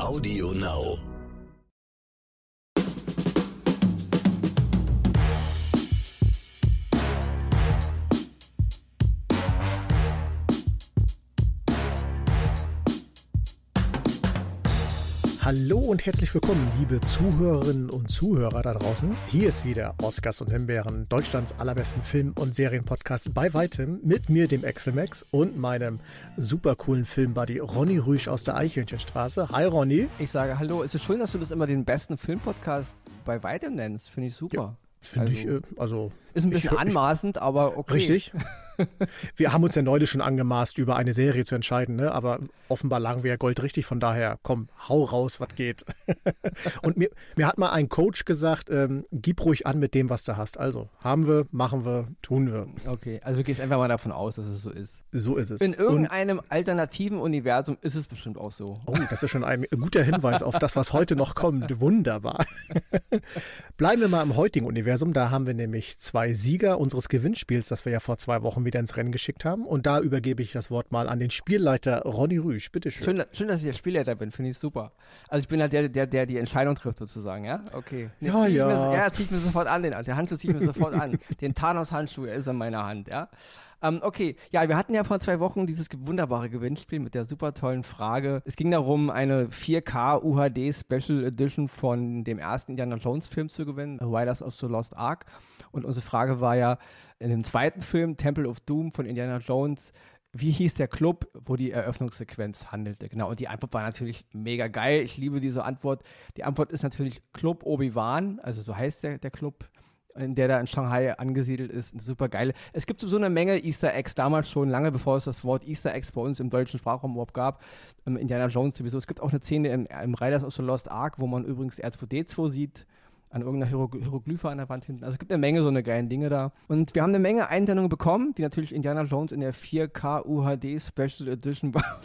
Audio Now. Hallo und herzlich willkommen, liebe Zuhörerinnen und Zuhörer da draußen. Hier ist wieder Oscars und Himbeeren, Deutschlands allerbesten Film- und Serienpodcast bei weitem mit mir, dem Exelmax und meinem super coolen Filmbuddy Ronny Rüsch aus der Eichhörnchenstraße. Hi Ronny. Ich sage Hallo. Es ist schön, dass du das immer den besten Filmpodcast bei weitem nennst. Finde ich super. Ja, Finde also, ich, äh, also. Ist ein bisschen ich, anmaßend, aber okay. Richtig. wir haben uns ja neulich schon angemaßt, über eine Serie zu entscheiden, ne? aber offenbar lagen wir ja goldrichtig, von daher, komm, hau raus, was geht. und mir, mir hat mal ein Coach gesagt, ähm, gib ruhig an mit dem, was du hast. Also, haben wir, machen wir, tun wir. Okay, also du gehst einfach mal davon aus, dass es so ist. So ist es. In irgendeinem und, alternativen Universum ist es bestimmt auch so. Oh, das ist schon ein guter Hinweis auf das, was heute noch kommt. Wunderbar. Bleiben wir mal im heutigen Universum, da haben wir nämlich zwei Sieger unseres Gewinnspiels, das wir ja vor zwei Wochen wieder ins Rennen geschickt haben. Und da übergebe ich das Wort mal an den Spielleiter Ronny Rüsch. Bitte schön. Schön, schön dass ich der Spielleiter bin, finde ich super. Also ich bin halt der, der, der die Entscheidung trifft sozusagen, ja? Okay. Ja, ja. Mir, ja, ziehe ich mir sofort an, den, der Handschuh ziehe ich mir sofort an. Den Thanos-Handschuh ist in meiner Hand, ja? Ähm, okay, ja, wir hatten ja vor zwei Wochen dieses wunderbare Gewinnspiel mit der super tollen Frage. Es ging darum, eine 4K UHD Special Edition von dem ersten Indiana Jones Film zu gewinnen, Riders of the Lost Ark. Und unsere Frage war ja, in dem zweiten Film, Temple of Doom von Indiana Jones, wie hieß der Club, wo die Eröffnungssequenz handelte? Genau, und die Antwort war natürlich mega geil. Ich liebe diese Antwort. Die Antwort ist natürlich Club Obi-Wan, also so heißt der, der Club in der da in Shanghai angesiedelt ist. Super geil. Es gibt so eine Menge Easter Eggs damals schon, lange bevor es das Wort Easter Eggs bei uns im deutschen Sprachraum überhaupt gab. Ähm, Indiana Jones sowieso. Es gibt auch eine Szene im, im Riders of the Lost Ark, wo man übrigens R2D2 sieht an irgendeiner Hieroglyphe an der Wand hinten. Also es gibt eine Menge so eine geilen Dinge da. Und wir haben eine Menge Einsendungen bekommen, die natürlich Indiana Jones in der 4K UHD Special Edition war.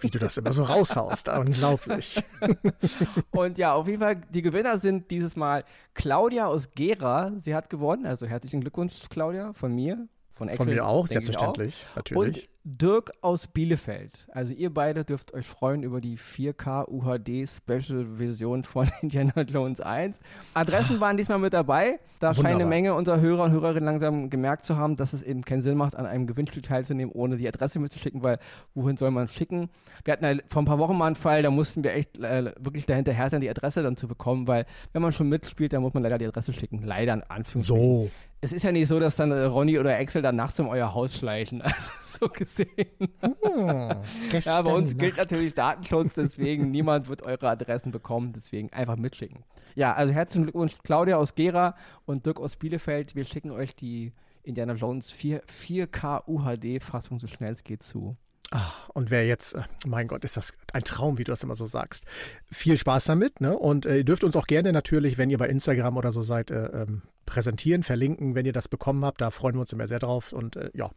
Wie du das immer so raushaust, unglaublich. Und ja, auf jeden Fall, die Gewinner sind dieses Mal Claudia aus Gera. Sie hat gewonnen, also herzlichen Glückwunsch, Claudia, von mir. Von, Excel, von mir auch, selbstverständlich, auch. natürlich. Und Dirk aus Bielefeld. Also ihr beide dürft euch freuen über die 4K UHD Special Version von Indiana Jones 1. Adressen waren diesmal mit dabei. Da Wunderbar. scheint eine Menge unserer Hörer und Hörerinnen langsam gemerkt zu haben, dass es eben keinen Sinn macht, an einem Gewinnspiel teilzunehmen, ohne die Adresse mitzuschicken, weil wohin soll man schicken? Wir hatten ja vor ein paar Wochen mal einen Fall, da mussten wir echt äh, wirklich dahinter härtern, die Adresse dann zu bekommen, weil wenn man schon mitspielt, dann muss man leider die Adresse schicken. Leider in Anführungszeichen. So. Es ist ja nicht so, dass dann äh, Ronny oder Axel dann nachts in euer Haus schleichen. Also so gesehen. Oh, ja, bei uns gilt natürlich Datenschutz, deswegen niemand wird eure Adressen bekommen, deswegen einfach mitschicken. Ja, also herzlichen Glückwunsch Claudia aus Gera und Dirk aus Bielefeld. Wir schicken euch die Indiana Jones 4, 4K UHD-Fassung so schnell es geht zu. Ach, und wer jetzt, äh, mein Gott, ist das ein Traum, wie du das immer so sagst. Viel Spaß damit, ne? Und äh, ihr dürft uns auch gerne natürlich, wenn ihr bei Instagram oder so seid, äh, ähm, präsentieren, verlinken, wenn ihr das bekommen habt. Da freuen wir uns immer sehr drauf. Und äh, ja,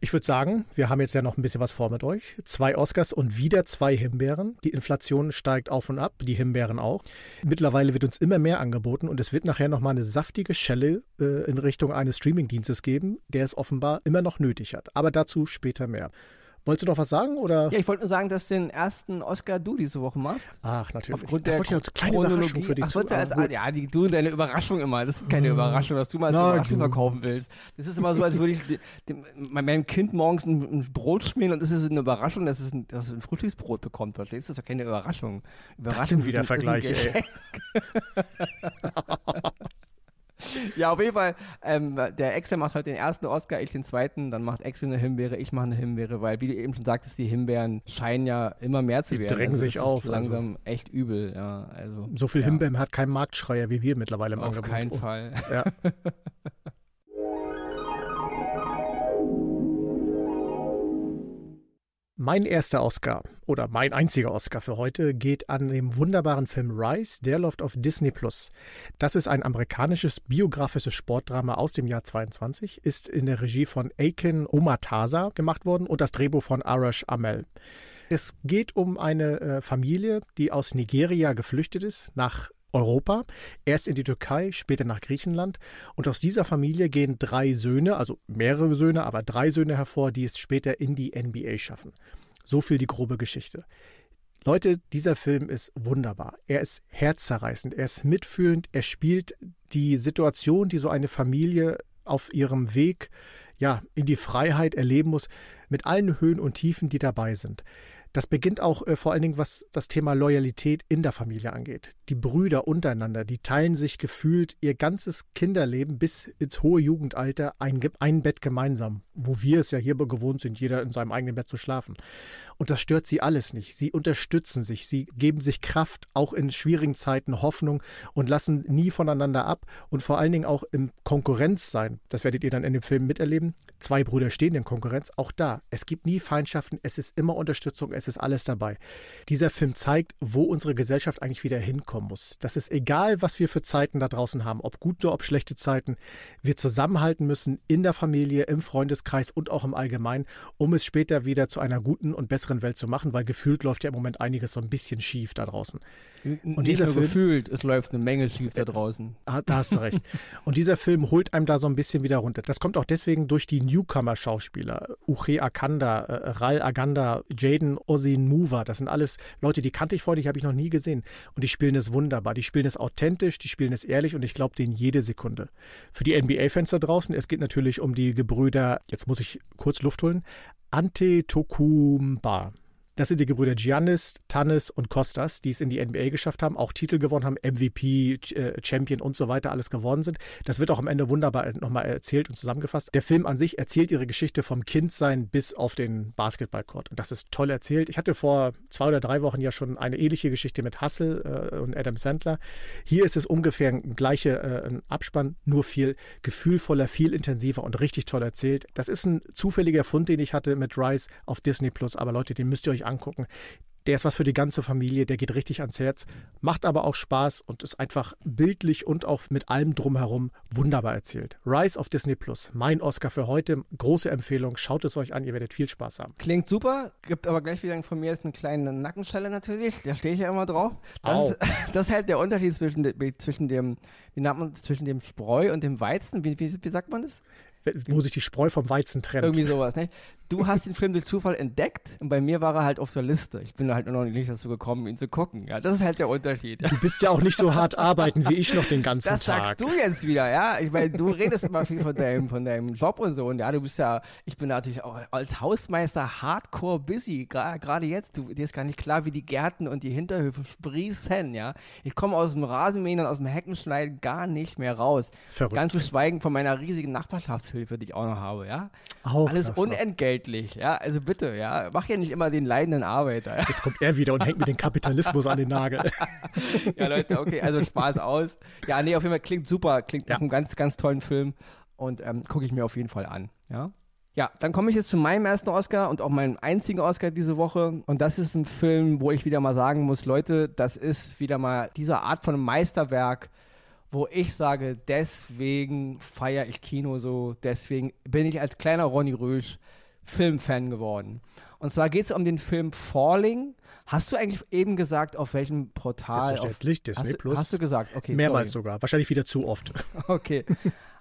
ich würde sagen, wir haben jetzt ja noch ein bisschen was vor mit euch. Zwei Oscars und wieder zwei Himbeeren. Die Inflation steigt auf und ab, die Himbeeren auch. Mittlerweile wird uns immer mehr angeboten und es wird nachher nochmal eine saftige Schelle äh, in Richtung eines Streamingdienstes geben, der es offenbar immer noch nötig hat. Aber dazu später mehr. Wolltest du noch was sagen? Oder? Ja, ich wollte nur sagen, dass du den ersten Oscar du diese Woche machst. Ach, natürlich. Aufgrund der ich als kleine Überraschung für die Ach, als, ah, Ja, die, du und deine Überraschung immer. Das ist keine hm. Überraschung, was du mal als Na, Überraschung du. verkaufen willst. Das ist immer so, als würde ich dem, meinem Kind morgens ein, ein, Brot schmieren und das ist eine Überraschung, dass es ein, dass es ein Frühstücksbrot bekommt. Verstehst du? Das ist doch keine Überraschung. Überraschung das sind wieder Vergleiche. ja, auf jeden Fall, ähm, der Excel macht heute den ersten Oscar, ich den zweiten, dann macht Excel eine Himbeere, ich mache eine Himbeere, weil, wie du eben schon sagtest, die Himbeeren scheinen ja immer mehr zu die werden. drängen also, sich auf. langsam also. echt übel, ja. Also, so viel ja. Himbeeren hat kein Marktschreier wie wir mittlerweile im auf Angebot. Auf keinen oh. Fall. Ja. Mein erster Oscar oder mein einziger Oscar für heute geht an den wunderbaren Film Rise, der läuft auf Disney Plus. Das ist ein amerikanisches biografisches Sportdrama aus dem Jahr 22, ist in der Regie von Aiken Omatasa gemacht worden und das Drehbuch von Arash Amel. Es geht um eine äh, Familie, die aus Nigeria geflüchtet ist nach Europa, erst in die Türkei, später nach Griechenland. Und aus dieser Familie gehen drei Söhne, also mehrere Söhne, aber drei Söhne hervor, die es später in die NBA schaffen. So viel die grobe Geschichte. Leute, dieser Film ist wunderbar. Er ist herzzerreißend, er ist mitfühlend, er spielt die Situation, die so eine Familie auf ihrem Weg ja, in die Freiheit erleben muss, mit allen Höhen und Tiefen, die dabei sind. Das beginnt auch äh, vor allen Dingen, was das Thema Loyalität in der Familie angeht. Die Brüder untereinander, die teilen sich gefühlt ihr ganzes Kinderleben bis ins hohe Jugendalter ein, ein Bett gemeinsam, wo wir es ja hier gewohnt sind, jeder in seinem eigenen Bett zu schlafen. Und das stört sie alles nicht. Sie unterstützen sich, sie geben sich Kraft, auch in schwierigen Zeiten Hoffnung und lassen nie voneinander ab und vor allen Dingen auch im Konkurrenz sein. Das werdet ihr dann in dem Film miterleben. Zwei Brüder stehen in Konkurrenz, auch da. Es gibt nie Feindschaften, es ist immer Unterstützung, es ist alles dabei. Dieser Film zeigt, wo unsere Gesellschaft eigentlich wieder hinkommen muss. Das ist egal, was wir für Zeiten da draußen haben, ob gute, ob schlechte Zeiten. Wir zusammenhalten müssen in der Familie, im Freundeskreis und auch im Allgemeinen, um es später wieder zu einer guten und besseren besseren Welt zu machen, weil gefühlt läuft ja im Moment einiges so ein bisschen schief da draußen. Und dieser Film, gefühlt, es läuft eine Menge schief da draußen. Ah, da hast du recht. Und dieser Film holt einem da so ein bisschen wieder runter. Das kommt auch deswegen durch die Newcomer-Schauspieler. Uche Akanda, äh, Ral Aganda, Jaden Osin Mover. Das sind alles Leute, die kannte ich vorher, die habe ich noch nie gesehen. Und die spielen es wunderbar. Die spielen es authentisch, die spielen es ehrlich und ich glaube denen jede Sekunde. Für die NBA-Fans da draußen, es geht natürlich um die Gebrüder, jetzt muss ich kurz Luft holen, Antetokounmpo. Das sind die Gebrüder Giannis, Tannis und Kostas, die es in die NBA geschafft haben, auch Titel gewonnen haben, MVP, äh, Champion und so weiter, alles geworden sind. Das wird auch am Ende wunderbar nochmal erzählt und zusammengefasst. Der Film an sich erzählt ihre Geschichte vom Kindsein bis auf den Basketballcourt. Und das ist toll erzählt. Ich hatte vor zwei oder drei Wochen ja schon eine ähnliche Geschichte mit Hustle äh, und Adam Sandler. Hier ist es ungefähr ein gleicher äh, Abspann, nur viel gefühlvoller, viel intensiver und richtig toll erzählt. Das ist ein zufälliger Fund, den ich hatte mit Rise auf Disney Plus. Aber Leute, den müsst ihr euch angucken. Der ist was für die ganze Familie, der geht richtig ans Herz, macht aber auch Spaß und ist einfach bildlich und auch mit allem drumherum wunderbar erzählt. Rise auf Disney Plus, mein Oscar für heute, große Empfehlung, schaut es euch an, ihr werdet viel Spaß haben. Klingt super, gibt aber gleich wieder von mir jetzt eine kleine Nackenschelle natürlich, da stehe ich ja immer drauf. Das, ist, das ist halt der Unterschied zwischen, zwischen, dem, wie nennt man, zwischen dem Spreu und dem Weizen, wie, wie, wie sagt man das? Wo sich die Spreu vom Weizen trennt. Irgendwie sowas, ne? Du hast den Film durch Zufall entdeckt und bei mir war er halt auf der Liste. Ich bin halt noch nicht dazu gekommen, ihn zu gucken. Ja, das ist halt der Unterschied. Du bist ja auch nicht so hart arbeiten wie ich noch den ganzen das Tag. Das sagst du jetzt wieder, ja? Ich meine, du redest immer viel von deinem, von deinem Job und so. Und ja, du bist ja, ich bin natürlich auch als Hausmeister hardcore busy. Gerade jetzt, du, dir ist gar nicht klar, wie die Gärten und die Hinterhöfe sprießen, ja? Ich komme aus dem Rasenmähen und aus dem Heckenschneiden gar nicht mehr raus. Verrückt. Ganz zu schweigen von meiner riesigen Nachbarschaftshilfe, die ich auch noch habe, ja? Auch Alles unentgeltlich unentgeltlich, ja. Also bitte, ja. Mach ja nicht immer den leidenden Arbeiter. Ja? Jetzt kommt er wieder und hängt mir den Kapitalismus an den Nagel. ja, Leute, okay, also Spaß aus. Ja, nee, auf jeden Fall klingt super, klingt ja. nach einem ganz, ganz tollen Film und ähm, gucke ich mir auf jeden Fall an, ja. Ja, dann komme ich jetzt zu meinem ersten Oscar und auch meinem einzigen Oscar diese Woche. Und das ist ein Film, wo ich wieder mal sagen muss, Leute, das ist wieder mal diese Art von Meisterwerk, wo ich sage, deswegen feiere ich Kino so, deswegen bin ich als kleiner Ronny Rösch Filmfan geworden. Und zwar geht es um den Film Falling. Hast du eigentlich eben gesagt, auf welchem Portal? Selbstverständlich, auf, Disney hast, Plus. Hast du gesagt, okay. Mehrmals sorry. sogar, wahrscheinlich wieder zu oft. Okay.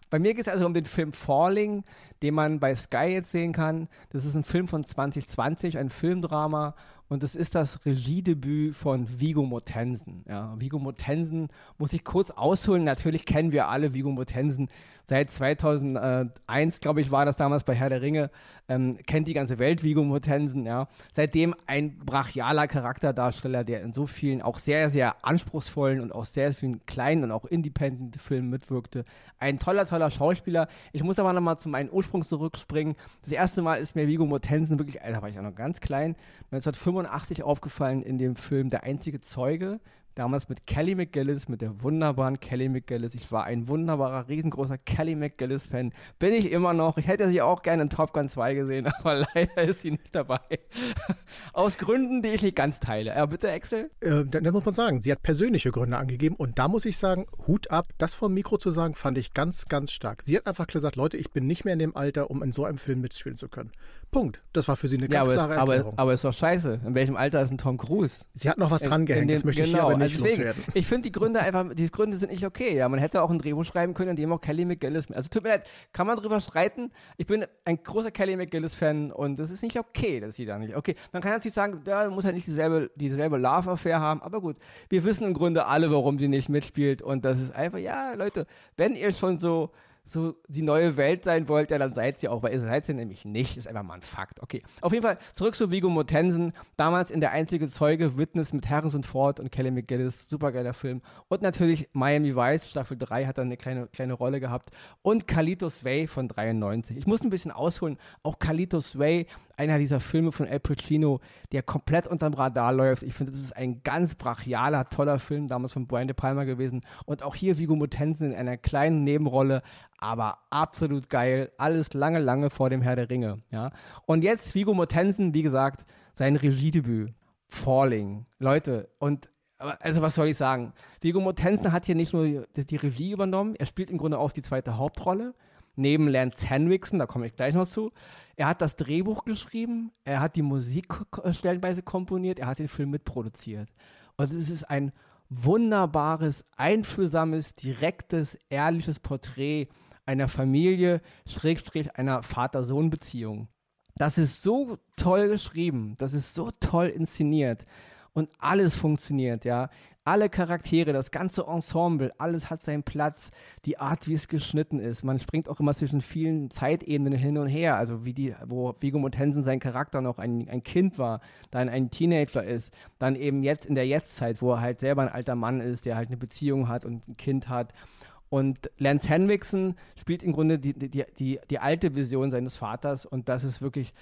Bei mir geht es also um den Film Falling, den man bei Sky jetzt sehen kann. Das ist ein Film von 2020, ein Filmdrama und es ist das Regiedebüt von Vigo Mortensen. Ja, Vigo Mortensen muss ich kurz ausholen. Natürlich kennen wir alle Vigo Mortensen seit 2001, glaube ich, war das damals bei Herr der Ringe, ähm, kennt die ganze Welt Viggo Mortensen, ja. Seitdem ein brachialer Charakterdarsteller, der in so vielen auch sehr, sehr anspruchsvollen und auch sehr vielen kleinen und auch Independent-Filmen mitwirkte. Ein toller, toller Schauspieler. Ich muss aber nochmal zu meinem Ursprung zurückspringen. Das erste Mal ist mir Viggo Mortensen wirklich, da war ich auch noch ganz klein, 1985 aufgefallen in dem Film Der einzige Zeuge damals mit Kelly McGillis, mit der wunderbaren Kelly McGillis. Ich war ein wunderbarer, riesengroßer Kelly McGillis-Fan. Bin ich immer noch. Ich hätte sie auch gerne in Top Gun 2 gesehen, aber leider ist sie nicht dabei. Aus Gründen, die ich nicht ganz teile. Ja, bitte, Axel? Äh, da muss man sagen, sie hat persönliche Gründe angegeben und da muss ich sagen, Hut ab, das vom Mikro zu sagen, fand ich ganz, ganz stark. Sie hat einfach gesagt, Leute, ich bin nicht mehr in dem Alter, um in so einem Film mitspielen zu können. Punkt. Das war für sie eine ganz ja, aber klare es, Erklärung. Aber, aber ist doch scheiße. In welchem Alter ist ein Tom Cruise? Sie hat noch was dran gehängt, das möchte genau, ich hier aber also nicht deswegen, loswerden. ich finde die Gründe einfach, die Gründe sind nicht okay. Ja, man hätte auch ein Drehbuch schreiben können, in dem auch Kelly McGillis. Also tut mir leid, kann man drüber streiten. Ich bin ein großer Kelly McGillis-Fan und es ist nicht okay, dass sie da nicht. Okay, man kann natürlich sagen, ja, muss ja nicht dieselbe, dieselbe Love-Affair haben, aber gut, wir wissen im Grunde alle, warum sie nicht mitspielt und das ist einfach, ja, Leute, wenn ihr schon so so die neue Welt sein wollt, ja, dann seid ihr auch, weil ihr seid sie nämlich nicht, ist einfach mal ein Fakt. Okay, auf jeden Fall zurück zu Vigo Mortensen, damals in Der einzige Zeuge, Witness mit Harrison Ford und Kelly McGillis, supergeiler Film. Und natürlich Miami Vice, Staffel 3 hat dann eine kleine, kleine Rolle gehabt. Und Kalito Sway von 93. Ich muss ein bisschen ausholen, auch Kalito Sway, einer dieser Filme von El Pacino, der komplett unterm Radar läuft. Ich finde, das ist ein ganz brachialer, toller Film, damals von Brian De Palma gewesen. Und auch hier Vigo Mortensen in einer kleinen Nebenrolle, aber absolut geil. Alles lange, lange vor dem Herr der Ringe. Ja? Und jetzt Vigo Mortensen, wie gesagt, sein Regiedebüt. Falling. Leute, und also was soll ich sagen? Vigo Mortensen hat hier nicht nur die Regie übernommen, er spielt im Grunde auch die zweite Hauptrolle neben Lance Henriksen, da komme ich gleich noch zu. Er hat das Drehbuch geschrieben, er hat die Musik stellenweise komponiert, er hat den Film mitproduziert. Und es ist ein wunderbares, einfühlsames, direktes, ehrliches Porträt einer Familie, Schrägstrich einer Vater-Sohn-Beziehung. Das ist so toll geschrieben, das ist so toll inszeniert und alles funktioniert, ja alle Charaktere, das ganze Ensemble, alles hat seinen Platz, die Art, wie es geschnitten ist. Man springt auch immer zwischen vielen Zeitebenen hin und her, also wie die, wo Viggo Mortensen sein Charakter noch ein, ein Kind war, dann ein Teenager ist, dann eben jetzt in der Jetztzeit, wo er halt selber ein alter Mann ist, der halt eine Beziehung hat und ein Kind hat. Und Lance Henriksen spielt im Grunde die, die, die, die alte Vision seines Vaters und das ist wirklich,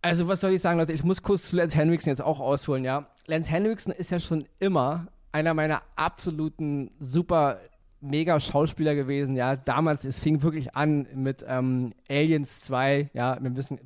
also was soll ich sagen, Leute, ich muss kurz zu Lance Henriksen jetzt auch ausholen, ja. Lance Henriksen ist ja schon immer einer meiner absoluten super mega Schauspieler gewesen, ja. Damals, es fing wirklich an mit ähm, Aliens 2, ja, wir müssen,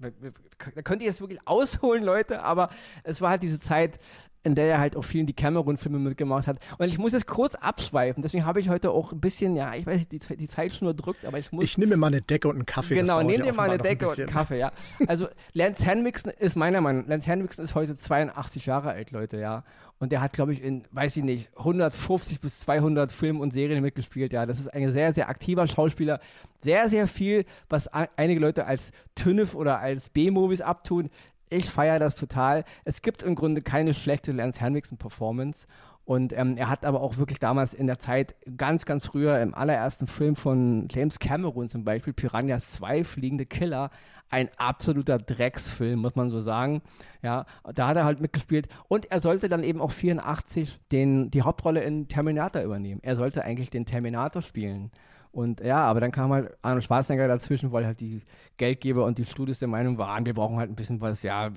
da könnt ihr jetzt wirklich ausholen, Leute, aber es war halt diese Zeit, in der er halt auch vielen die Cameron-Filme mitgemacht hat. Und ich muss jetzt kurz abschweifen, deswegen habe ich heute auch ein bisschen, ja, ich weiß nicht, die, die Zeitschnur drückt, aber ich muss. Ich nehme mir mal eine Decke und einen Kaffee. Genau, nehme dir mal eine Decke ein und einen Kaffee, ja. Also Lance Henriksen ist meiner Meinung nach, Lance Henriksen ist heute 82 Jahre alt, Leute, ja. Und der hat, glaube ich, in, weiß ich nicht, 150 bis 200 Filmen und Serien mitgespielt, ja. Das ist ein sehr, sehr aktiver Schauspieler. Sehr, sehr viel, was einige Leute als TÜNIF oder als B-Movies abtun. Ich feiere das total. Es gibt im Grunde keine schlechte Lance Henriksen-Performance. Und ähm, er hat aber auch wirklich damals in der Zeit, ganz, ganz früher, im allerersten Film von James Cameron zum Beispiel, Piranhas 2, Fliegende Killer, ein absoluter Drecksfilm, muss man so sagen. Ja, da hat er halt mitgespielt. Und er sollte dann eben auch 84 den, die Hauptrolle in Terminator übernehmen. Er sollte eigentlich den Terminator spielen. Und ja, aber dann kam halt Arnold Schwarzenegger dazwischen, weil halt die Geldgeber und die Studios der Meinung waren, wir brauchen halt ein bisschen was, ja.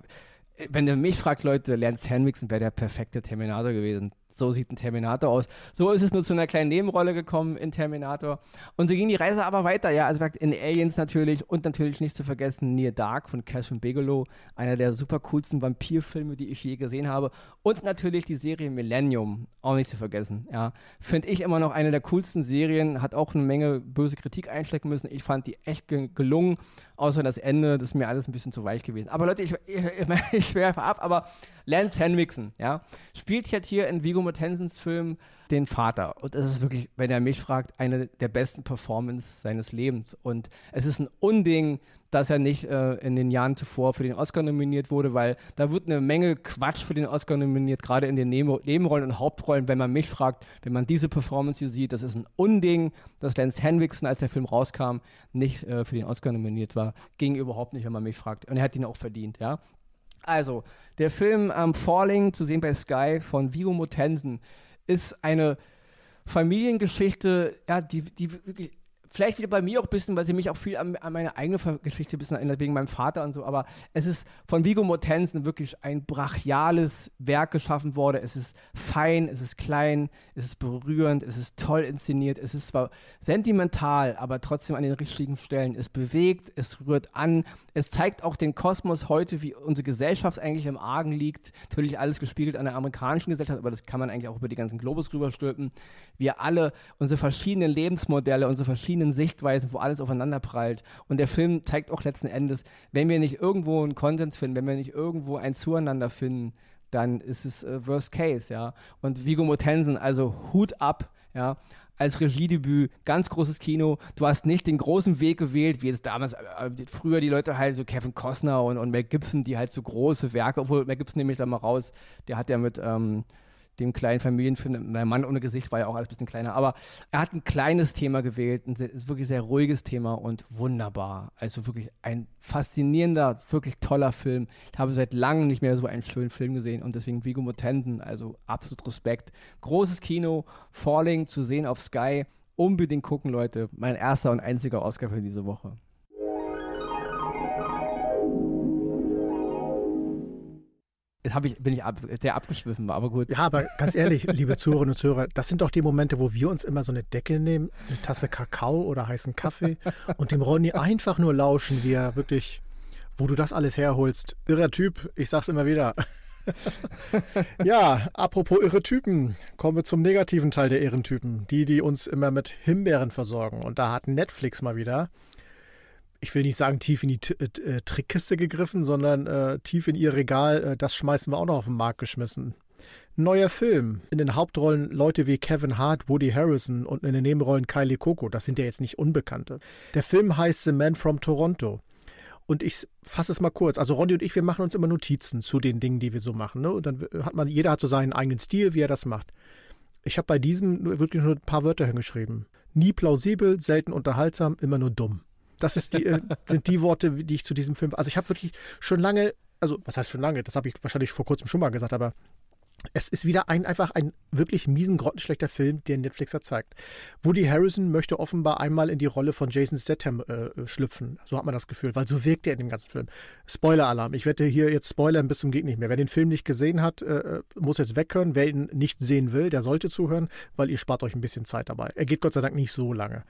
Wenn ihr mich fragt, Leute, Lance Henriksen wäre der perfekte Terminator gewesen so sieht ein Terminator aus. So ist es nur zu einer kleinen Nebenrolle gekommen in Terminator. Und so ging die Reise aber weiter, ja. Also in Aliens natürlich und natürlich nicht zu vergessen Near Dark von Catherine Bigelow, einer der super coolsten Vampirfilme, die ich je gesehen habe. Und natürlich die Serie Millennium, auch nicht zu vergessen, ja. Finde ich immer noch eine der coolsten Serien, hat auch eine Menge böse Kritik einstecken müssen. Ich fand die echt gelungen, außer das Ende, das ist mir alles ein bisschen zu weich gewesen. Aber Leute, ich, ich, ich schwerfe ab, aber Lance Henriksen, ja, spielt jetzt hier in Vigo Mortensens Film den Vater. Und das ist wirklich, wenn er mich fragt, eine der besten Performances seines Lebens. Und es ist ein Unding, dass er nicht äh, in den Jahren zuvor für den Oscar nominiert wurde, weil da wird eine Menge Quatsch für den Oscar nominiert, gerade in den Neben Nebenrollen und Hauptrollen. Wenn man mich fragt, wenn man diese Performance hier sieht, das ist ein Unding, dass Lance Henriksen, als der Film rauskam, nicht äh, für den Oscar nominiert war. Ging überhaupt nicht, wenn man mich fragt. Und er hat ihn auch verdient, ja. Also, der Film ähm, Falling, zu sehen bei Sky von Vigo Mortensen, ist eine Familiengeschichte, ja, die, die wirklich vielleicht wieder bei mir auch ein bisschen, weil sie mich auch viel an, an meine eigene Geschichte ein bisschen erinnert, wegen meinem Vater und so, aber es ist von Vigo Mortensen wirklich ein brachiales Werk geschaffen worden. Es ist fein, es ist klein, es ist berührend, es ist toll inszeniert, es ist zwar sentimental, aber trotzdem an den richtigen Stellen. Es bewegt, es rührt an, es zeigt auch den Kosmos heute, wie unsere Gesellschaft eigentlich im Argen liegt. Natürlich alles gespiegelt an der amerikanischen Gesellschaft, aber das kann man eigentlich auch über die ganzen Globus rüberstülpen. Wir alle, unsere verschiedenen Lebensmodelle, unsere verschiedenen verschiedenen Sichtweisen, wo alles aufeinander prallt. Und der Film zeigt auch letzten Endes, wenn wir nicht irgendwo einen Konsens finden, wenn wir nicht irgendwo ein Zueinander finden, dann ist es äh, Worst Case, ja. Und Vigo Mortensen, also Hut ab, ja als Regiedebüt, ganz großes Kino. Du hast nicht den großen Weg gewählt, wie es damals, äh, früher die Leute halt so Kevin Costner und, und Mel Gibson, die halt so große Werke, obwohl Mel Gibson nehme ich da mal raus, der hat ja mit ähm, dem kleinen Familienfilm, mein Mann ohne Gesicht war ja auch alles ein bisschen kleiner, aber er hat ein kleines Thema gewählt, ein sehr, wirklich sehr ruhiges Thema und wunderbar. Also wirklich ein faszinierender, wirklich toller Film. Ich habe seit langem nicht mehr so einen schönen Film gesehen und deswegen Vigo Mortensen, also absolut Respekt. Großes Kino, Falling zu sehen auf Sky. Unbedingt gucken, Leute. Mein erster und einziger Oscar für diese Woche. Jetzt ich, bin ich ab, sehr abgeschwiffen, aber gut. Ja, aber ganz ehrlich, liebe Zuhörerinnen und Zuhörer, das sind doch die Momente, wo wir uns immer so eine Decke nehmen, eine Tasse Kakao oder heißen Kaffee und dem Ronny einfach nur lauschen, wie er wirklich, wo du das alles herholst. Irrer Typ, ich sag's immer wieder. ja, apropos irre Typen, kommen wir zum negativen Teil der Ehrentypen. Die, die uns immer mit Himbeeren versorgen. Und da hat Netflix mal wieder ich will nicht sagen tief in die T äh, äh, Trickkiste gegriffen, sondern äh, tief in ihr Regal, äh, das schmeißen wir auch noch auf den Markt geschmissen. Neuer Film. In den Hauptrollen Leute wie Kevin Hart, Woody Harrison und in den Nebenrollen Kylie Coco. Das sind ja jetzt nicht Unbekannte. Der Film heißt The Man from Toronto. Und ich fasse es mal kurz. Also Ronny und ich, wir machen uns immer Notizen zu den Dingen, die wir so machen. Ne? Und dann hat man, jeder hat so seinen eigenen Stil, wie er das macht. Ich habe bei diesem wirklich nur ein paar Wörter hingeschrieben. Nie plausibel, selten unterhaltsam, immer nur dumm. Das ist die, äh, sind die Worte, die ich zu diesem Film. Also ich habe wirklich schon lange, also was heißt schon lange? Das habe ich wahrscheinlich vor kurzem schon mal gesagt, aber es ist wieder ein einfach ein wirklich miesen, grottenschlechter Film, der Netflixer zeigt. Woody Harrison möchte offenbar einmal in die Rolle von Jason Statham äh, schlüpfen. So hat man das Gefühl, weil so wirkt er in dem ganzen Film. Spoiler-Alarm. Ich werde hier jetzt spoilern bis zum geht nicht mehr. Wer den Film nicht gesehen hat, äh, äh, muss jetzt weghören. Wer ihn nicht sehen will, der sollte zuhören, weil ihr spart euch ein bisschen Zeit dabei. Er geht Gott sei Dank nicht so lange.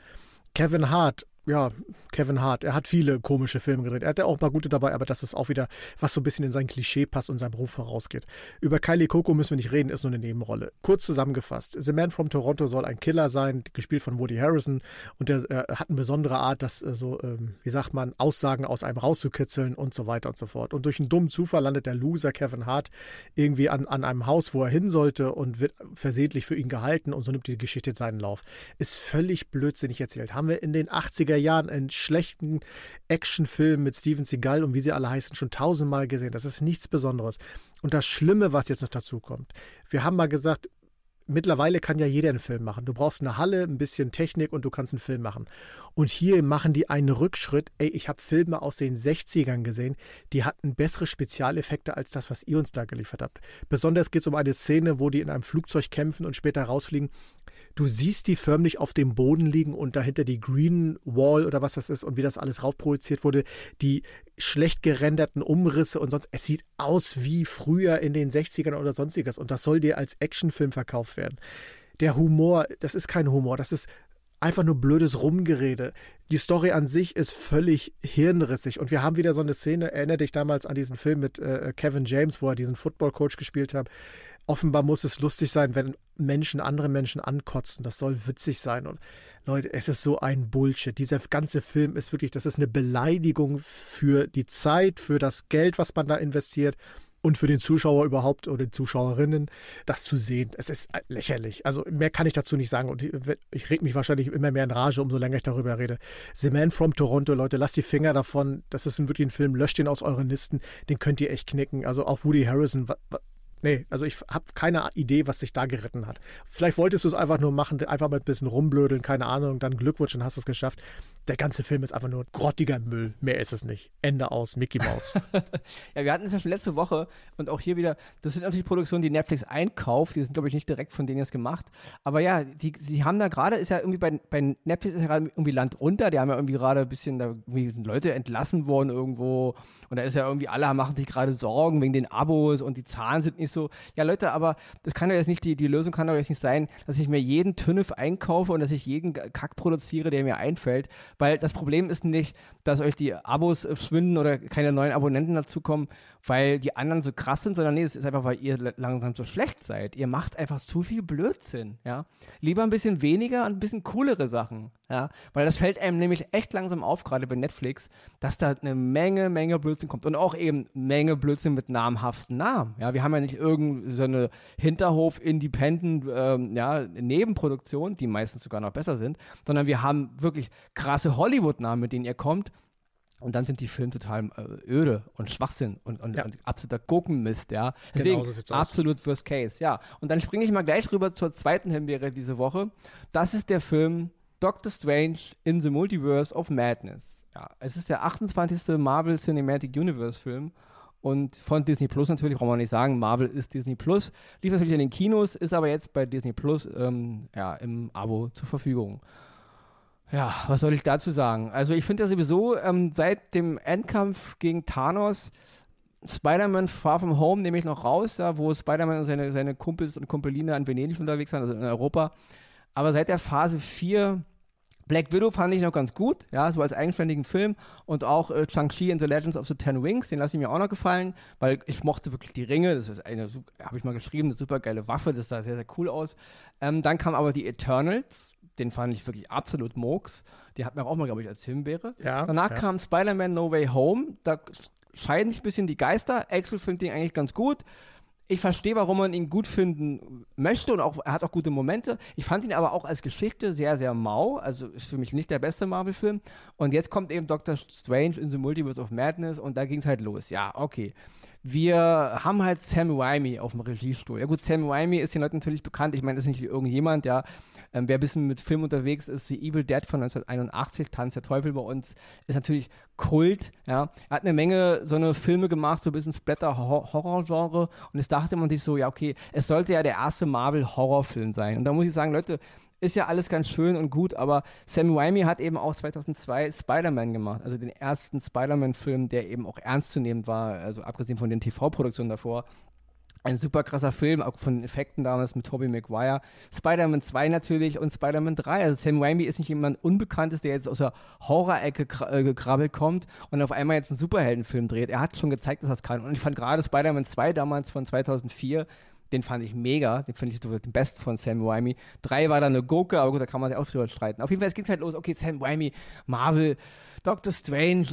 Kevin Hart ja, Kevin Hart, er hat viele komische Filme gedreht. Er hat ja auch ein paar gute dabei, aber das ist auch wieder, was so ein bisschen in sein Klischee passt und seinem Beruf vorausgeht. Über Kylie Coco müssen wir nicht reden, ist nur eine Nebenrolle. Kurz zusammengefasst, The Man from Toronto soll ein Killer sein, gespielt von Woody Harrison und der äh, hat eine besondere Art, das äh, so, ähm, wie sagt man, Aussagen aus einem rauszukitzeln und so weiter und so fort. Und durch einen dummen Zufall landet der Loser Kevin Hart irgendwie an, an einem Haus, wo er hin sollte und wird versehentlich für ihn gehalten und so nimmt die Geschichte seinen Lauf. Ist völlig blödsinnig erzählt. Haben wir in den 80er Jahren einen schlechten Actionfilm mit Steven Seagal und wie sie alle heißen schon tausendmal gesehen. Das ist nichts Besonderes. Und das Schlimme, was jetzt noch dazu kommt, wir haben mal gesagt, mittlerweile kann ja jeder einen Film machen. Du brauchst eine Halle, ein bisschen Technik und du kannst einen Film machen. Und hier machen die einen Rückschritt. Ey, ich habe Filme aus den 60ern gesehen, die hatten bessere Spezialeffekte als das, was ihr uns da geliefert habt. Besonders geht es um eine Szene, wo die in einem Flugzeug kämpfen und später rausfliegen. Du siehst die förmlich auf dem Boden liegen und dahinter die Green Wall oder was das ist und wie das alles raufprojiziert wurde, die schlecht gerenderten Umrisse und sonst. Es sieht aus wie früher in den 60ern oder sonstiges und das soll dir als Actionfilm verkauft werden. Der Humor, das ist kein Humor, das ist einfach nur blödes Rumgerede. Die Story an sich ist völlig hirnrissig. Und wir haben wieder so eine Szene, erinnere dich damals an diesen Film mit äh, Kevin James, wo er diesen Football-Coach gespielt hat offenbar muss es lustig sein, wenn Menschen andere Menschen ankotzen. Das soll witzig sein. Und Leute, es ist so ein Bullshit. Dieser ganze Film ist wirklich, das ist eine Beleidigung für die Zeit, für das Geld, was man da investiert und für den Zuschauer überhaupt oder die Zuschauerinnen, das zu sehen. Es ist lächerlich. Also mehr kann ich dazu nicht sagen. Und ich, ich reg mich wahrscheinlich immer mehr in Rage, umso länger ich darüber rede. The Man from Toronto, Leute, lasst die Finger davon. Das ist wirklich ein Film. Löscht den aus euren Listen. Den könnt ihr echt knicken. Also auch Woody Harrison. Nee, also ich habe keine Idee, was sich da geritten hat. Vielleicht wolltest du es einfach nur machen, einfach mal ein bisschen rumblödeln, keine Ahnung, dann Glückwunsch, dann hast du es geschafft. Der ganze Film ist einfach nur grottiger Müll. Mehr ist es nicht. Ende aus, Mickey Mouse. ja, wir hatten es ja schon letzte Woche und auch hier wieder, das sind natürlich Produktionen, die Netflix einkauft. Die sind, glaube ich, nicht direkt von denen jetzt gemacht. Aber ja, die, sie haben da gerade, ist ja irgendwie bei, bei Netflix ist ja gerade irgendwie Land unter. Die haben ja irgendwie gerade ein bisschen da Leute entlassen worden irgendwo. Und da ist ja irgendwie, alle machen sich gerade Sorgen wegen den Abos und die Zahlen sind nicht so. Ja, Leute, aber das kann ja jetzt nicht, die, die Lösung kann doch jetzt nicht sein, dass ich mir jeden Tünnef einkaufe und dass ich jeden Kack produziere, der mir einfällt Weil das Problem ist nicht, dass euch die Abos schwinden oder keine neuen Abonnenten dazukommen, weil die anderen so krass sind, sondern nee, es ist einfach, weil ihr langsam so schlecht seid. Ihr macht einfach zu viel Blödsinn, ja. Lieber ein bisschen weniger und ein bisschen coolere Sachen, ja. Weil das fällt einem nämlich echt langsam auf, gerade bei Netflix, dass da eine Menge, Menge Blödsinn kommt und auch eben Menge Blödsinn mit namhaften Namen, ja. Wir haben ja nicht irgendeine Hinterhof-Independent, ähm, ja, Nebenproduktion, die meistens sogar noch besser sind, sondern wir haben wirklich krasse Hollywood-Namen, mit denen ihr kommt und dann sind die Filme total äh, öde und Schwachsinn und, und, ja. und absoluter Gurkenmist, ja. Deswegen genau, so absolut Worst Case, ja. Und dann springe ich mal gleich rüber zur zweiten Himbeere diese Woche. Das ist der Film Doctor Strange in the Multiverse of Madness. Ja, es ist der 28. Marvel Cinematic Universe Film und von Disney Plus natürlich, brauchen wir nicht sagen, Marvel ist Disney Plus. Lief natürlich in den Kinos, ist aber jetzt bei Disney Plus ähm, ja, im Abo zur Verfügung. Ja, was soll ich dazu sagen? Also ich finde ja sowieso ähm, seit dem Endkampf gegen Thanos Spider-Man Far From Home nehme ich noch raus, da wo Spider-Man und seine, seine Kumpels und Kumpeline an Venedig unterwegs waren, also in Europa. Aber seit der Phase 4 Black Widow fand ich noch ganz gut, ja, so als eigenständigen Film. Und auch äh, Shang-Chi and the Legends of the Ten Wings, den lasse ich mir auch noch gefallen, weil ich mochte wirklich die Ringe. Das ist eine, habe ich mal geschrieben, eine super geile Waffe, das sah sehr, sehr cool aus. Ähm, dann kam aber die Eternals, den fand ich wirklich absolut Mooks. Die hat mir auch mal, glaube ich, als Himbeere. Ja, Danach ja. kam Spider-Man No Way Home. Da scheiden sich ein bisschen die Geister. Axel findet den eigentlich ganz gut. Ich verstehe, warum man ihn gut finden möchte und auch, er hat auch gute Momente. Ich fand ihn aber auch als Geschichte sehr, sehr mau. Also ist für mich nicht der beste Marvel-Film. Und jetzt kommt eben Doctor Strange in the Multiverse of Madness und da ging es halt los. Ja, okay wir haben halt Sam Raimi auf dem Regiestuhl. Ja gut, Sam Raimi ist hier natürlich bekannt. Ich meine, das ist nicht irgendjemand, ja. Ähm, wer ein bisschen mit Film unterwegs ist, The Evil Dead von 1981, Tanz der Teufel bei uns, ist natürlich Kult, ja. Er hat eine Menge so eine Filme gemacht, so ein bisschen Splatter-Horror-Genre und jetzt dachte man sich so, ja okay, es sollte ja der erste Marvel-Horrorfilm sein. Und da muss ich sagen, Leute, ist ja alles ganz schön und gut, aber Sam Raimi hat eben auch 2002 Spider-Man gemacht, also den ersten Spider-Man-Film, der eben auch ernst zu nehmen war, also abgesehen von den TV-Produktionen davor. Ein super krasser Film, auch von Effekten damals mit Tobey Maguire. Spider-Man 2 natürlich und Spider-Man 3. Also Sam Raimi ist nicht jemand Unbekanntes, der jetzt aus der Horror-Ecke äh, gekrabbelt kommt und auf einmal jetzt einen Superheldenfilm dreht. Er hat schon gezeigt, dass er es kann. Und ich fand gerade Spider-Man 2 damals von 2004 den fand ich mega. Den finde ich den besten von Sam Raimi. Drei war dann eine Gurke, aber gut, da kann man sich auch drüber streiten. Auf jeden Fall, es ging halt los. Okay, Sam Raimi, Marvel, Doctor Strange,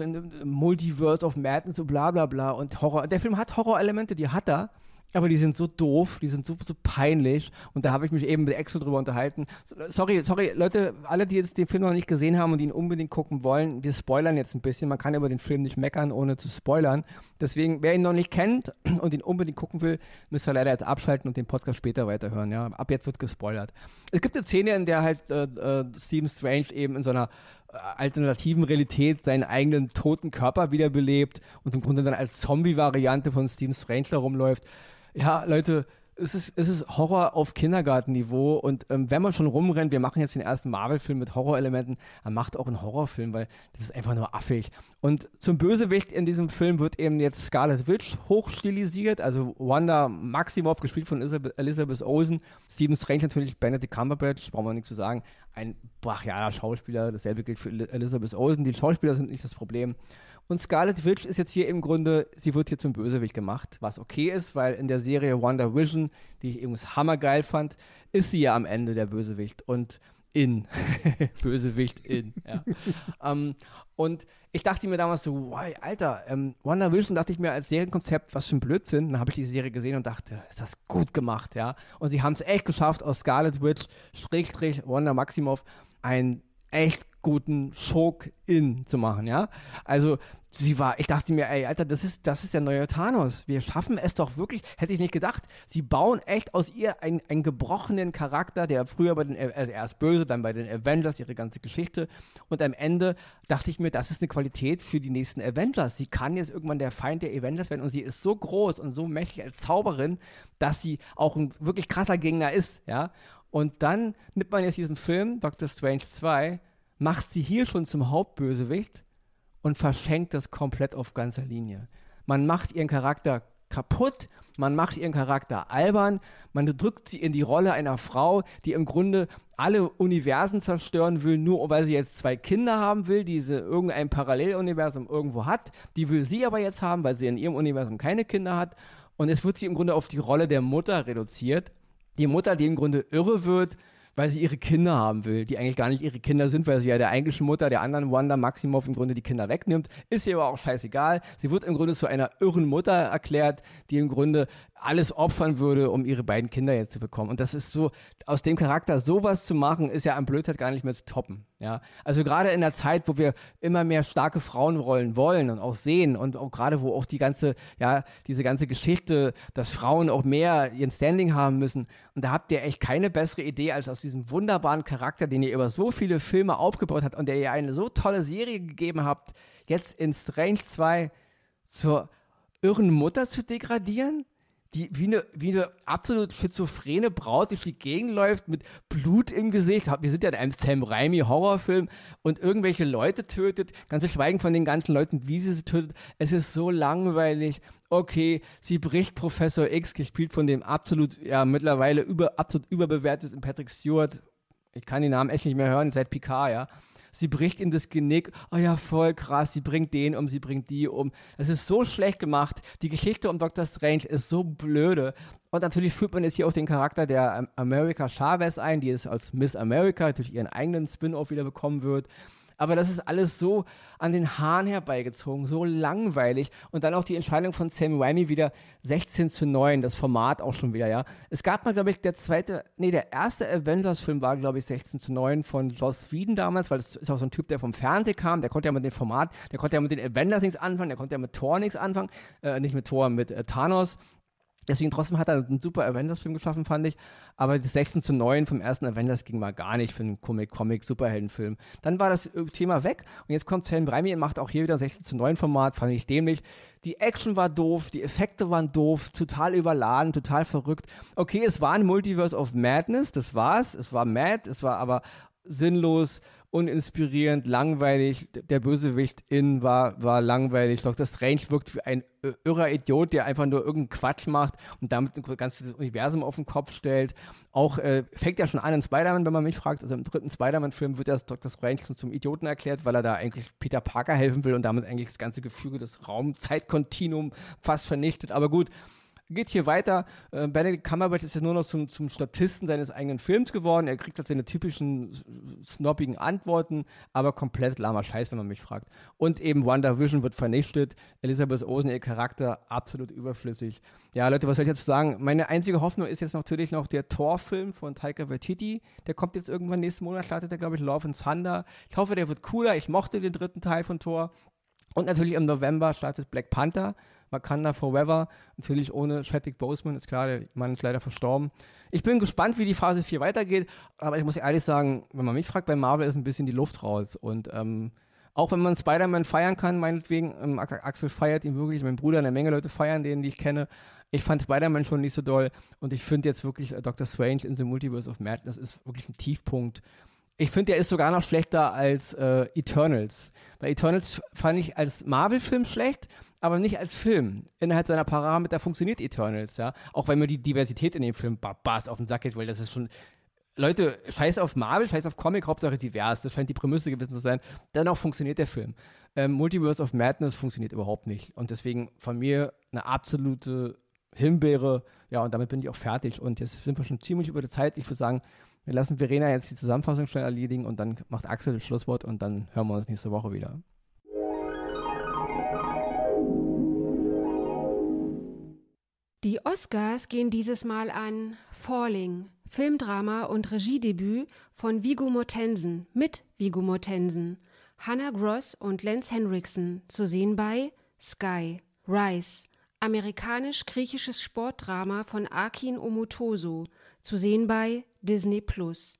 Multiverse of Madness, so bla bla bla und Horror. Der Film hat Horrorelemente, die hat er aber die sind so doof, die sind so, so peinlich. Und da habe ich mich eben mit Exo drüber unterhalten. Sorry, sorry, Leute, alle, die jetzt den Film noch nicht gesehen haben und ihn unbedingt gucken wollen, wir spoilern jetzt ein bisschen. Man kann über den Film nicht meckern, ohne zu spoilern. Deswegen, wer ihn noch nicht kennt und ihn unbedingt gucken will, müsst ihr leider jetzt abschalten und den Podcast später weiterhören. Ja? Ab jetzt wird gespoilert. Es gibt eine Szene, in der halt äh, äh, Stephen Strange eben in so einer äh, alternativen Realität seinen eigenen toten Körper wiederbelebt und im Grunde dann als Zombie-Variante von Stephen Strange herumläuft ja, Leute, es ist, es ist Horror auf Kindergartenniveau und ähm, wenn man schon rumrennt, wir machen jetzt den ersten Marvel-Film mit Horrorelementen, dann macht auch einen Horrorfilm, weil das ist einfach nur affig. Und zum Bösewicht in diesem Film wird eben jetzt Scarlet Witch hochstilisiert, also Wanda Maximoff, gespielt von Elizabeth, Olsen, Stephen Strange natürlich, Benedict Cumberbatch, brauchen wir nichts zu sagen, ein brachialer Schauspieler, dasselbe gilt für Elizabeth Olsen, die Schauspieler sind nicht das Problem. Und Scarlet Witch ist jetzt hier im Grunde, sie wird hier zum Bösewicht gemacht, was okay ist, weil in der Serie Wonder Vision, die ich übrigens hammergeil fand, ist sie ja am Ende der Bösewicht und in. Bösewicht in, ja. um, ähm, und ich dachte mir damals so, wow, Alter, ähm, Wonder Vision dachte ich mir als Serienkonzept, was für ein Blödsinn. Dann habe ich die Serie gesehen und dachte, ist das gut gemacht, ja. Und sie haben es echt geschafft, aus Scarlet Witch, Schrägstrich, Wanda Maximoff, ein echt guten Schurk-In zu machen, ja. Also sie war, ich dachte mir, ey, Alter, das ist, das ist der neue Thanos. Wir schaffen es doch wirklich, hätte ich nicht gedacht. Sie bauen echt aus ihr einen, einen gebrochenen Charakter, der früher bei den, also erst böse, dann bei den Avengers, ihre ganze Geschichte. Und am Ende dachte ich mir, das ist eine Qualität für die nächsten Avengers. Sie kann jetzt irgendwann der Feind der Avengers werden und sie ist so groß und so mächtig als Zauberin, dass sie auch ein wirklich krasser Gegner ist, ja. Und dann nimmt man jetzt diesen Film, Doctor Strange 2, macht sie hier schon zum Hauptbösewicht und verschenkt das komplett auf ganzer Linie. Man macht ihren Charakter kaputt, man macht ihren Charakter albern, man drückt sie in die Rolle einer Frau, die im Grunde alle Universen zerstören will, nur weil sie jetzt zwei Kinder haben will, die sie irgendein Paralleluniversum irgendwo hat. Die will sie aber jetzt haben, weil sie in ihrem Universum keine Kinder hat. Und es wird sie im Grunde auf die Rolle der Mutter reduziert. Die Mutter, die im Grunde irre wird, weil sie ihre Kinder haben will, die eigentlich gar nicht ihre Kinder sind, weil sie ja der eigentlichen Mutter der anderen Wanda Maximoff im Grunde die Kinder wegnimmt. Ist ihr aber auch scheißegal. Sie wird im Grunde zu einer irren Mutter erklärt, die im Grunde alles opfern würde, um ihre beiden Kinder jetzt zu bekommen. Und das ist so, aus dem Charakter sowas zu machen, ist ja an Blödheit gar nicht mehr zu toppen. Ja? Also gerade in der Zeit, wo wir immer mehr starke Frauenrollen wollen und auch sehen und auch gerade wo auch die ganze, ja, diese ganze Geschichte, dass Frauen auch mehr ihren Standing haben müssen. Und da habt ihr echt keine bessere Idee, als aus diesem wunderbaren Charakter, den ihr über so viele Filme aufgebaut habt und der ihr eine so tolle Serie gegeben habt, jetzt in Strange 2 zur irren Mutter zu degradieren? Die wie eine, wie eine absolut schizophrene Braut durch die Gegend läuft mit Blut im Gesicht. Wir sind ja in einem Sam Raimi Horrorfilm und irgendwelche Leute tötet. Ganz zu schweigen von den ganzen Leuten, wie sie sie tötet. Es ist so langweilig. Okay, sie bricht Professor X, gespielt von dem absolut, ja, mittlerweile über, absolut überbewerteten Patrick Stewart. Ich kann den Namen echt nicht mehr hören, seit Picard, ja sie bricht ihm das Genick. Oh ja, voll krass, sie bringt den um, sie bringt die um. Es ist so schlecht gemacht. Die Geschichte um Dr. Strange ist so blöde. Und natürlich führt man jetzt hier auch den Charakter der America Chavez ein, die es als Miss America durch ihren eigenen Spin-off wieder bekommen wird. Aber das ist alles so an den Haaren herbeigezogen, so langweilig. Und dann auch die Entscheidung von Sam Raimi wieder 16 zu 9, das Format auch schon wieder, ja. Es gab mal, glaube ich, der zweite, nee, der erste Avengers-Film war, glaube ich, 16 zu 9 von Joss Whedon damals, weil das ist auch so ein Typ, der vom Fernsehen kam, der konnte ja mit dem Format, der konnte ja mit den Avengers nichts anfangen, der konnte ja mit Thor nichts anfangen, äh, nicht mit Thor, mit äh, Thanos. Deswegen trotzdem hat er einen super Avengers-Film geschaffen, fand ich. Aber das 16 zu 9 vom ersten Avengers ging mal gar nicht für einen Comic-Comic-Superheldenfilm. Dann war das Thema weg und jetzt kommt Sam Raimi und macht auch hier wieder 16 zu 9 Format, fand ich dämlich. Die Action war doof, die Effekte waren doof, total überladen, total verrückt. Okay, es war ein Multiverse of Madness, das war's. Es war mad, es war aber sinnlos uninspirierend, langweilig. Der Bösewicht in war, war langweilig. Dr. Strange wirkt wie ein irrer Idiot, der einfach nur irgendeinen Quatsch macht und damit ein ganzes Universum auf den Kopf stellt. Auch äh, fängt ja schon an in Spider-Man, wenn man mich fragt. Also im dritten Spider-Man-Film wird das Dr. Strange zum Idioten erklärt, weil er da eigentlich Peter Parker helfen will und damit eigentlich das ganze Gefüge des Raum-Zeit-Kontinuum fast vernichtet. Aber gut, geht hier weiter. Äh, Benedict Cumberbatch ist ja nur noch zum, zum Statisten seines eigenen Films geworden. Er kriegt halt seine typischen snobbigen Antworten, aber komplett lahmer Scheiß, wenn man mich fragt. Und eben WandaVision wird vernichtet. Elizabeth Olsen, ihr Charakter, absolut überflüssig. Ja, Leute, was soll ich dazu sagen? Meine einzige Hoffnung ist jetzt natürlich noch der Thor-Film von Taika Waititi. Der kommt jetzt irgendwann nächsten Monat, startet er, glaube ich, Love and Thunder. Ich hoffe, der wird cooler. Ich mochte den dritten Teil von Thor. Und natürlich im November startet Black Panther. Wakanda Forever, natürlich ohne Chadwick Boseman, ist klar, der Mann ist leider verstorben. Ich bin gespannt, wie die Phase 4 weitergeht, aber ich muss ehrlich sagen, wenn man mich fragt, bei Marvel ist ein bisschen die Luft raus und ähm, auch wenn man Spider-Man feiern kann, meinetwegen, ähm, Axel feiert ihn wirklich, mein Bruder, eine Menge Leute feiern den, die ich kenne. Ich fand Spider-Man schon nicht so doll und ich finde jetzt wirklich äh, Doctor Strange in the Multiverse of Madness ist wirklich ein Tiefpunkt. Ich finde, der ist sogar noch schlechter als äh, Eternals. Bei Eternals fand ich als Marvel-Film schlecht, aber nicht als Film. Innerhalb seiner Parameter funktioniert Eternals, ja. Auch wenn mir die Diversität in dem Film barbars auf den Sack geht, weil das ist schon. Leute, scheiß auf Marvel, scheiß auf Comic, Hauptsache divers. Das scheint die Prämisse gewesen zu sein. Dennoch funktioniert der Film. Ähm, Multiverse of Madness funktioniert überhaupt nicht. Und deswegen von mir eine absolute Himbeere. Ja, und damit bin ich auch fertig. Und jetzt sind wir schon ziemlich über die Zeit. Ich würde sagen, wir lassen Verena jetzt die Zusammenfassung schnell erledigen und dann macht Axel das Schlusswort und dann hören wir uns nächste Woche wieder. Die Oscars gehen dieses Mal an Falling, Filmdrama und Regiedebüt von Viggo Mortensen mit Viggo Mortensen, Hannah Gross und Lance Henriksen, zu sehen bei Sky, Rise, amerikanisch-griechisches Sportdrama von Akin Omotoso, zu sehen bei Disney Plus.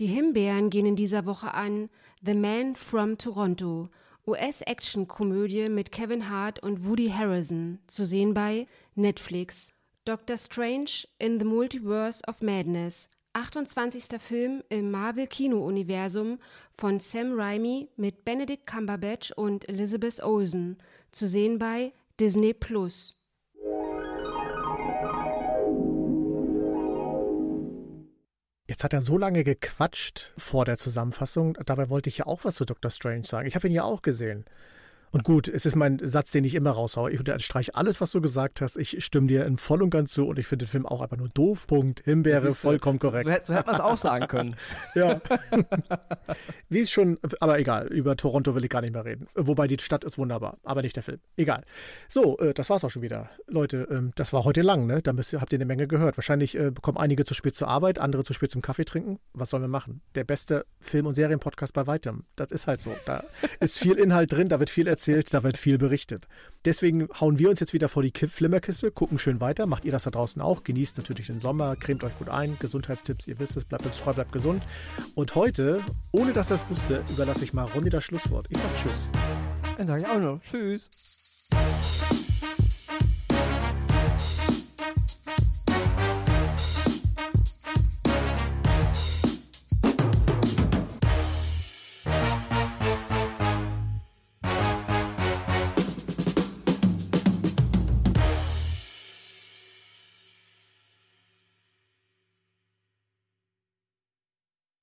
Die Himbeeren gehen in dieser Woche an The Man from Toronto, US-Action-Komödie mit Kevin Hart und Woody Harrison, zu sehen bei Netflix. Doctor Strange in the Multiverse of Madness, 28. Film im Marvel-Kino-Universum von Sam Raimi mit Benedict Cumberbatch und Elizabeth Olsen, zu sehen bei Disney Plus. Jetzt hat er so lange gequatscht vor der Zusammenfassung. Dabei wollte ich ja auch was zu Dr. Strange sagen. Ich habe ihn ja auch gesehen. Und gut, es ist mein Satz, den ich immer raushaue. Ich unterstreiche alles, was du gesagt hast. Ich stimme dir in voll und ganz zu und ich finde den Film auch einfach nur doof. Punkt. Himbeere, vollkommen korrekt. So, so hätte man es auch sagen können. ja. Wie es schon, aber egal, über Toronto will ich gar nicht mehr reden. Wobei die Stadt ist wunderbar, aber nicht der Film. Egal. So, äh, das war's auch schon wieder. Leute, ähm, das war heute lang, ne? Da müsst ihr, habt ihr eine Menge gehört. Wahrscheinlich äh, kommen einige zu spät zur Arbeit, andere zu spät zum Kaffee trinken. Was sollen wir machen? Der beste Film- und Serienpodcast bei weitem. Das ist halt so. Da ist viel Inhalt drin, da wird viel erzählt erzählt, da wird viel berichtet. Deswegen hauen wir uns jetzt wieder vor die Flimmerkiste, gucken schön weiter. Macht ihr das da draußen auch? Genießt natürlich den Sommer, cremt euch gut ein. Gesundheitstipps, ihr wisst es, bleibt uns treu, bleibt gesund. Und heute, ohne dass er es wusste, überlasse ich mal Ronny das Schlusswort. Ich sag Tschüss. Dann sage auch noch Tschüss.